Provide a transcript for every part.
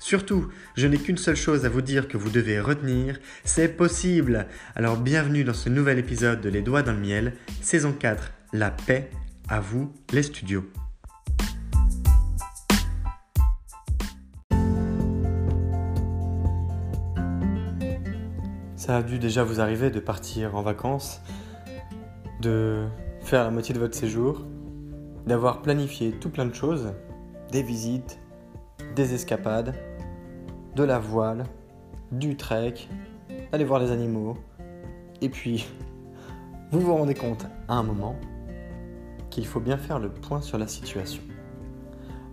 Surtout, je n'ai qu'une seule chose à vous dire que vous devez retenir, c'est possible. Alors bienvenue dans ce nouvel épisode de Les Doigts dans le Miel, saison 4, La paix, à vous les studios. Ça a dû déjà vous arriver de partir en vacances, de faire la moitié de votre séjour, d'avoir planifié tout plein de choses, des visites, des escapades, de la voile, du trek, d'aller voir les animaux. Et puis, vous vous rendez compte à un moment qu'il faut bien faire le point sur la situation.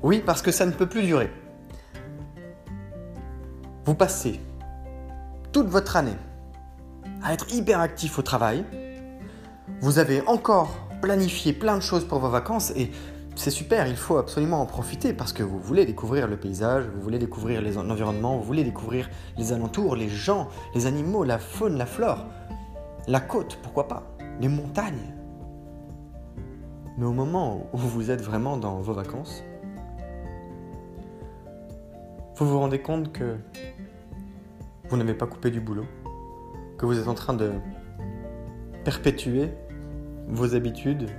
Oui, parce que ça ne peut plus durer. Vous passez toute votre année à être hyper actif au travail. Vous avez encore planifié plein de choses pour vos vacances et c'est super, il faut absolument en profiter parce que vous voulez découvrir le paysage, vous voulez découvrir l'environnement, vous voulez découvrir les alentours, les gens, les animaux, la faune, la flore, la côte, pourquoi pas, les montagnes. Mais au moment où vous êtes vraiment dans vos vacances, vous vous rendez compte que vous n'avez pas coupé du boulot, que vous êtes en train de perpétuer vos habitudes,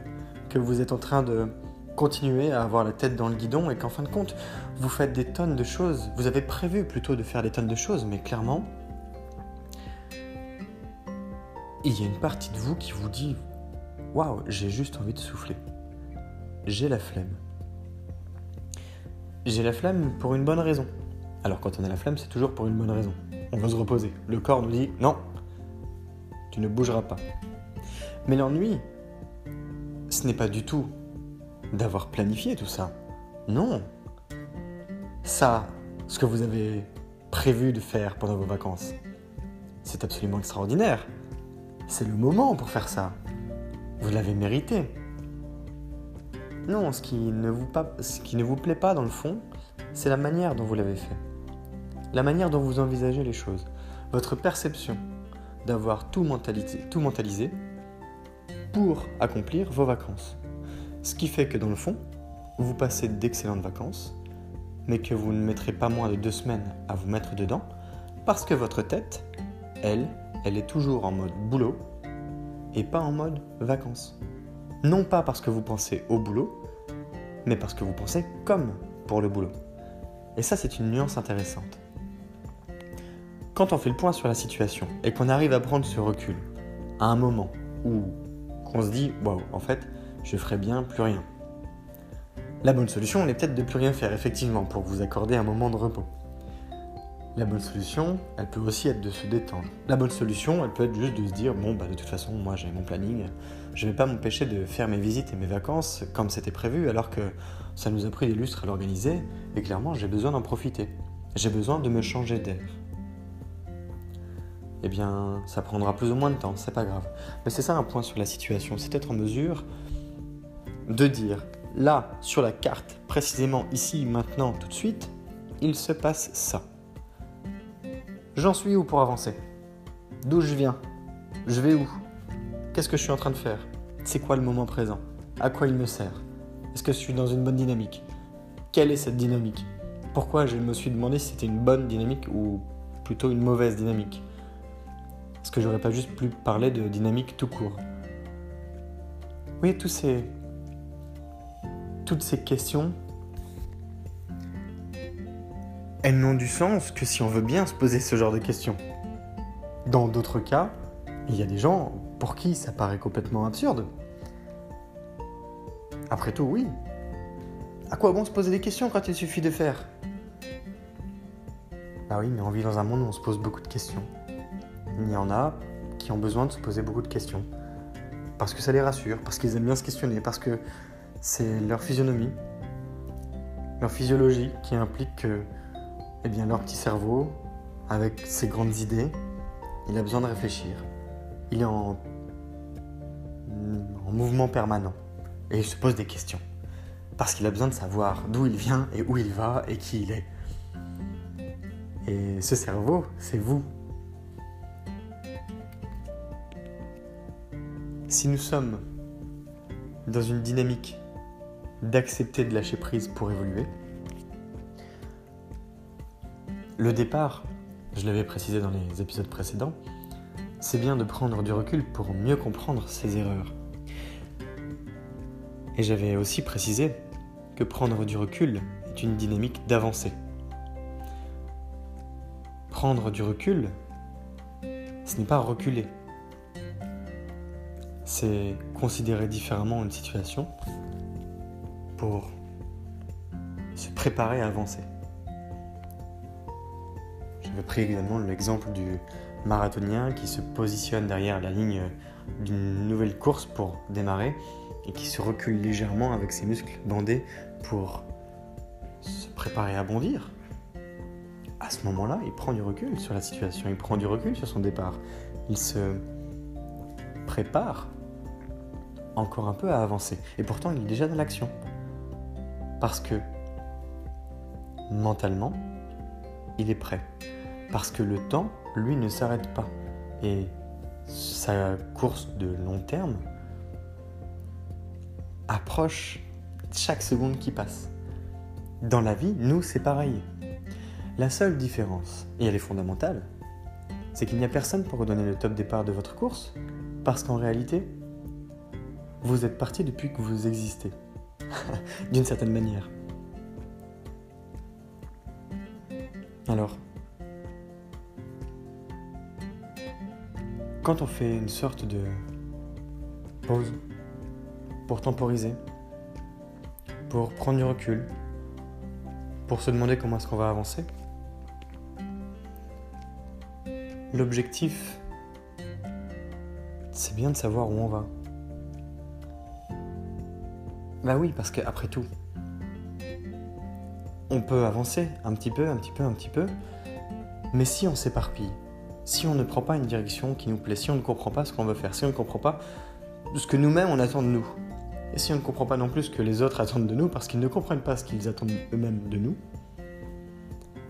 que vous êtes en train de continuer à avoir la tête dans le guidon et qu'en fin de compte, vous faites des tonnes de choses. Vous avez prévu plutôt de faire des tonnes de choses, mais clairement, il y a une partie de vous qui vous dit Waouh, j'ai juste envie de souffler. J'ai la flemme. J'ai la flemme pour une bonne raison. Alors quand on a la flemme, c'est toujours pour une bonne raison. On veut se reposer. Le corps nous dit non, tu ne bougeras pas. Mais l'ennui, ce n'est pas du tout d'avoir planifié tout ça. Non. Ça, ce que vous avez prévu de faire pendant vos vacances, c'est absolument extraordinaire. C'est le moment pour faire ça. Vous l'avez mérité. Non, ce qui, ne vous plaît pas dans le fond, c'est la manière dont vous l'avez fait. La manière dont vous envisagez les choses. Votre perception d'avoir tout mentalisé pour accomplir vos vacances. Ce qui fait que dans le fond, vous passez d'excellentes vacances, mais que vous ne mettrez pas moins de deux semaines à vous mettre dedans, parce que votre tête, elle, elle est toujours en mode boulot et pas en mode vacances. Non pas parce que vous pensez au boulot, mais parce que vous pensez comme pour le boulot. Et ça, c'est une nuance intéressante. Quand on fait le point sur la situation et qu'on arrive à prendre ce recul à un moment où qu'on se dit, waouh, en fait, je ferai bien plus rien. La bonne solution, elle est peut-être de plus rien faire, effectivement, pour vous accorder un moment de repos. La bonne solution, elle peut aussi être de se détendre. La bonne solution, elle peut être juste de se dire bon, bah, de toute façon, moi j'ai mon planning, je vais pas m'empêcher de faire mes visites et mes vacances comme c'était prévu, alors que ça nous a pris des lustres à l'organiser, et clairement, j'ai besoin d'en profiter. j'ai besoin de me changer d'air. Eh bien, ça prendra plus ou moins de temps, c'est pas grave. Mais c'est ça un point sur la situation, c'est être en mesure de dire, là, sur la carte, précisément ici, maintenant, tout de suite, il se passe ça. J'en suis où pour avancer? D'où je viens? Je vais où? Qu'est-ce que je suis en train de faire? C'est quoi le moment présent? À quoi il me sert? Est-ce que je suis dans une bonne dynamique? Quelle est cette dynamique? Pourquoi je me suis demandé si c'était une bonne dynamique ou plutôt une mauvaise dynamique? Est-ce que j'aurais pas juste plus parlé de dynamique tout court? Oui, tous ces... toutes ces questions elles n'ont du sens que si on veut bien se poser ce genre de questions. Dans d'autres cas, il y a des gens pour qui ça paraît complètement absurde. Après tout, oui. À quoi bon se poser des questions quand il suffit de faire? Bah oui, mais on vit dans un monde où on se pose beaucoup de questions. Il y en a qui ont besoin de se poser beaucoup de questions. Parce que ça les rassure, parce qu'ils aiment bien se questionner, parce que c'est leur physionomie, leur physiologie qui implique que eh bien, leur petit cerveau, avec ses grandes idées, il a besoin de réfléchir. Il est en, en mouvement permanent. Et il se pose des questions. Parce qu'il a besoin de savoir d'où il vient et où il va et qui il est. Et ce cerveau, c'est vous. Si nous sommes dans une dynamique d'accepter de lâcher prise pour évoluer, le départ, je l'avais précisé dans les épisodes précédents, c'est bien de prendre du recul pour mieux comprendre ses erreurs. Et j'avais aussi précisé que prendre du recul est une dynamique d'avancée. Prendre du recul, ce n'est pas reculer. C'est considérer différemment une situation pour se préparer à avancer. J'avais pris également l'exemple du marathonien qui se positionne derrière la ligne d'une nouvelle course pour démarrer et qui se recule légèrement avec ses muscles bandés pour se préparer à bondir. À ce moment-là, il prend du recul sur la situation, il prend du recul sur son départ. Il se prépare encore un peu à avancer. Et pourtant, il est déjà dans l'action. Parce que mentalement, il est prêt. Parce que le temps, lui, ne s'arrête pas. Et sa course de long terme approche chaque seconde qui passe. Dans la vie, nous, c'est pareil. La seule différence, et elle est fondamentale, c'est qu'il n'y a personne pour redonner le top départ de votre course, parce qu'en réalité, vous êtes parti depuis que vous existez, d'une certaine manière. Alors, quand on fait une sorte de pause pour temporiser, pour prendre du recul, pour se demander comment est-ce qu'on va avancer, l'objectif, c'est bien de savoir où on va. Bah oui, parce qu'après tout, on peut avancer un petit peu, un petit peu, un petit peu, mais si on s'éparpille, si on ne prend pas une direction qui nous plaît, si on ne comprend pas ce qu'on veut faire, si on ne comprend pas ce que nous-mêmes on attend de nous, et si on ne comprend pas non plus ce que les autres attendent de nous parce qu'ils ne comprennent pas ce qu'ils attendent eux-mêmes de nous,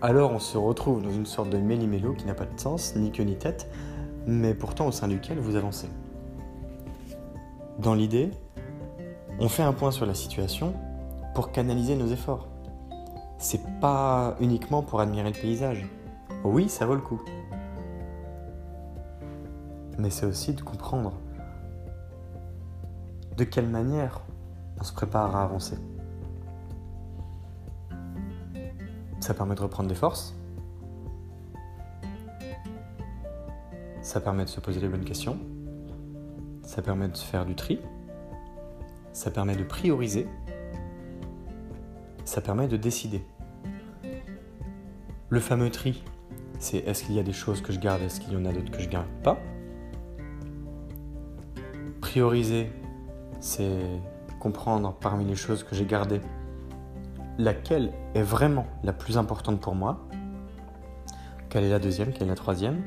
alors on se retrouve dans une sorte de méli-mélo qui n'a pas de sens, ni queue ni tête, mais pourtant au sein duquel vous avancez. Dans l'idée, on fait un point sur la situation pour canaliser nos efforts. C'est pas uniquement pour admirer le paysage. Oui, ça vaut le coup mais c'est aussi de comprendre de quelle manière on se prépare à avancer. Ça permet de reprendre des forces. Ça permet de se poser les bonnes questions. Ça permet de faire du tri. Ça permet de prioriser. Ça permet de décider. Le fameux tri, c'est est-ce qu'il y a des choses que je garde, est-ce qu'il y en a d'autres que je garde pas? Prioriser, c'est comprendre parmi les choses que j'ai gardées laquelle est vraiment la plus importante pour moi Quelle est la deuxième Quelle est la troisième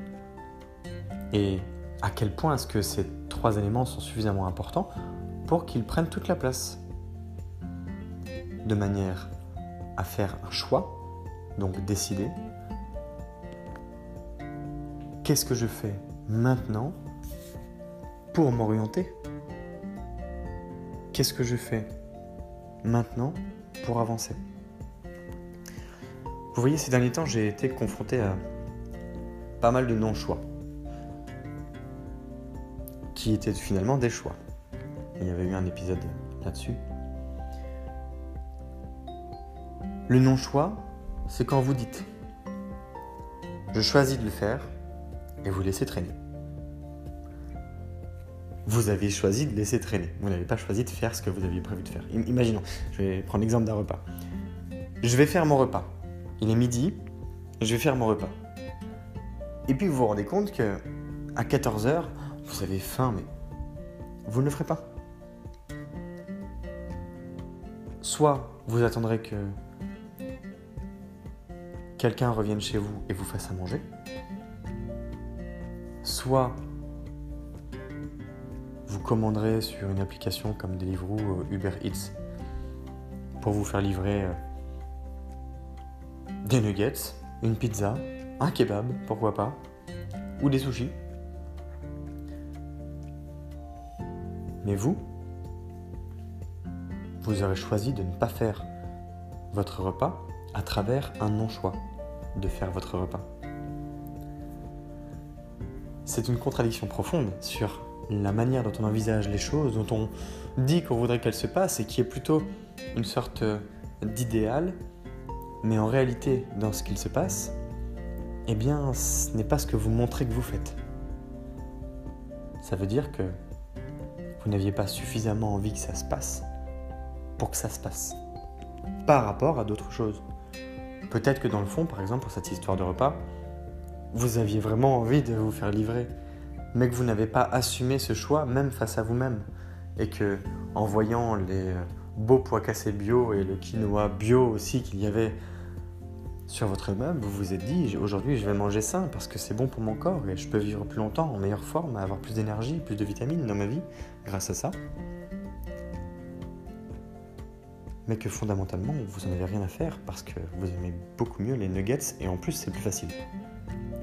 Et à quel point est-ce que ces trois éléments sont suffisamment importants pour qu'ils prennent toute la place De manière à faire un choix, donc décider. Qu'est-ce que je fais maintenant pour m'orienter? Qu'est-ce que je fais maintenant pour avancer? Vous voyez, ces derniers temps, j'ai été confronté à pas mal de non-choix qui étaient finalement des choix. Il y avait eu un épisode là-dessus. Le non-choix, c'est quand vous dites je choisis de le faire et vous laissez traîner. Vous avez choisi de laisser traîner. Vous n'avez pas choisi de faire ce que vous aviez prévu de faire. Imaginons, je vais prendre l'exemple d'un repas. Je vais faire mon repas. Il est midi, je vais faire mon repas. Et puis vous vous rendez compte que à 14h, vous avez faim, mais vous ne le ferez pas. Soit vous attendrez que quelqu'un revienne chez vous et vous fasse à manger, soit vous commanderez sur une application comme Deliveroo ou Uber Eats pour vous faire livrer euh, des nuggets, une pizza, un kebab, pourquoi pas, ou des sushis. Mais vous, vous aurez choisi de ne pas faire votre repas à travers un non-choix de faire votre repas. C'est une contradiction profonde sur la manière dont on envisage les choses, dont on dit qu'on voudrait qu'elles se passent et qui est plutôt une sorte d'idéal, mais en réalité, dans ce qu'il se passe, eh bien, ce n'est pas ce que vous montrez que vous faites. Ça veut dire que vous n'aviez pas suffisamment envie que ça se passe pour que ça se passe. Par rapport à d'autres choses. Peut-être que dans le fond, par exemple, pour cette histoire de repas, vous aviez vraiment envie de vous faire livrer, mais que vous n'avez pas assumé ce choix même face à vous-même. Et que, en voyant les euh, beaux pois cassés bio et le quinoa bio aussi qu'il y avait sur votre meuble, vous vous êtes dit aujourd'hui je vais manger sain parce que c'est bon pour mon corps et je peux vivre plus longtemps, en meilleure forme, avoir plus d'énergie, plus de vitamines dans ma vie grâce à ça. Mais que fondamentalement vous n'en avez rien à faire parce que vous aimez beaucoup mieux les nuggets et en plus c'est plus facile.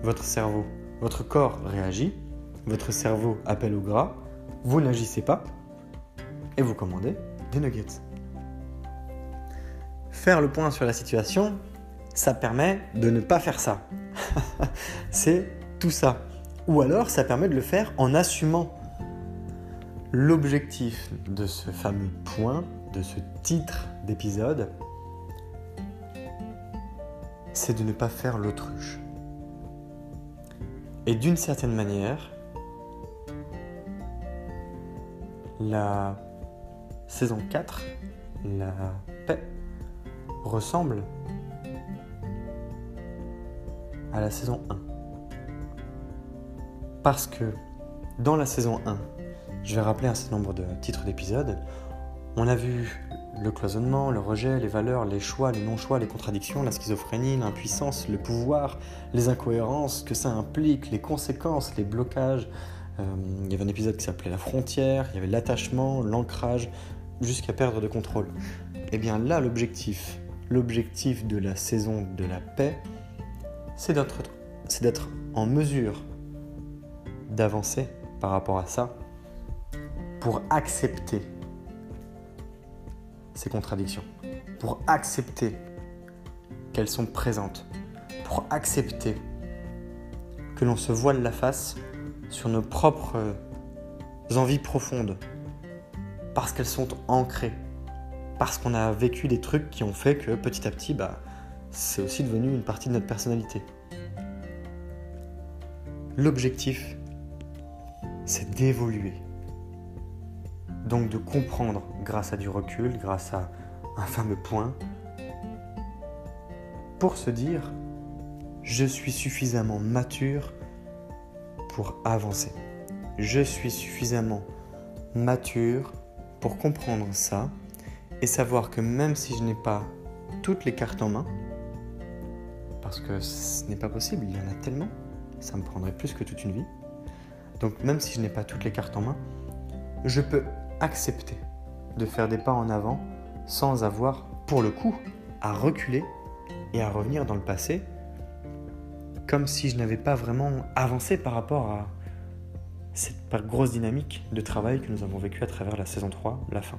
Votre cerveau, votre corps réagit, votre cerveau appelle au gras, vous n'agissez pas et vous commandez des nuggets. Faire le point sur la situation, ça permet de ne pas faire ça. c'est tout ça. Ou alors ça permet de le faire en assumant. L'objectif de ce fameux point, de ce titre d'épisode, c'est de ne pas faire l'autruche. Et d'une certaine manière, la saison 4, la paix, ressemble à la saison 1. Parce que dans la saison 1, je vais rappeler un certain nombre de titres d'épisodes, on a vu le cloisonnement, le rejet, les valeurs, les choix, les non-choix, les contradictions, la schizophrénie, l'impuissance, le pouvoir, les incohérences, que ça implique, les conséquences, les blocages. Euh, il y avait un épisode qui s'appelait La frontière, il y avait l'attachement, l'ancrage, jusqu'à perdre de contrôle. Et eh bien là, l'objectif, l'objectif de la saison de la paix, c'est d'être en mesure d'avancer par rapport à ça pour accepter ces contradictions, pour accepter qu'elles sont présentes, pour accepter que l'on se voile la face sur nos propres envies profondes, parce qu'elles sont ancrées, parce qu'on a vécu des trucs qui ont fait que petit à petit, bah, c'est aussi devenu une partie de notre personnalité. L'objectif, c'est d'évoluer. Donc de comprendre grâce à du recul, grâce à un fameux point, pour se dire, je suis suffisamment mature pour avancer. Je suis suffisamment mature pour comprendre ça et savoir que même si je n'ai pas toutes les cartes en main, parce que ce n'est pas possible, il y en a tellement, ça me prendrait plus que toute une vie. Donc même si je n'ai pas toutes les cartes en main, je peux accepter de faire des pas en avant sans avoir, pour le coup, à reculer et à revenir dans le passé, comme si je n'avais pas vraiment avancé par rapport à cette grosse dynamique de travail que nous avons vécu à travers la saison 3, la fin.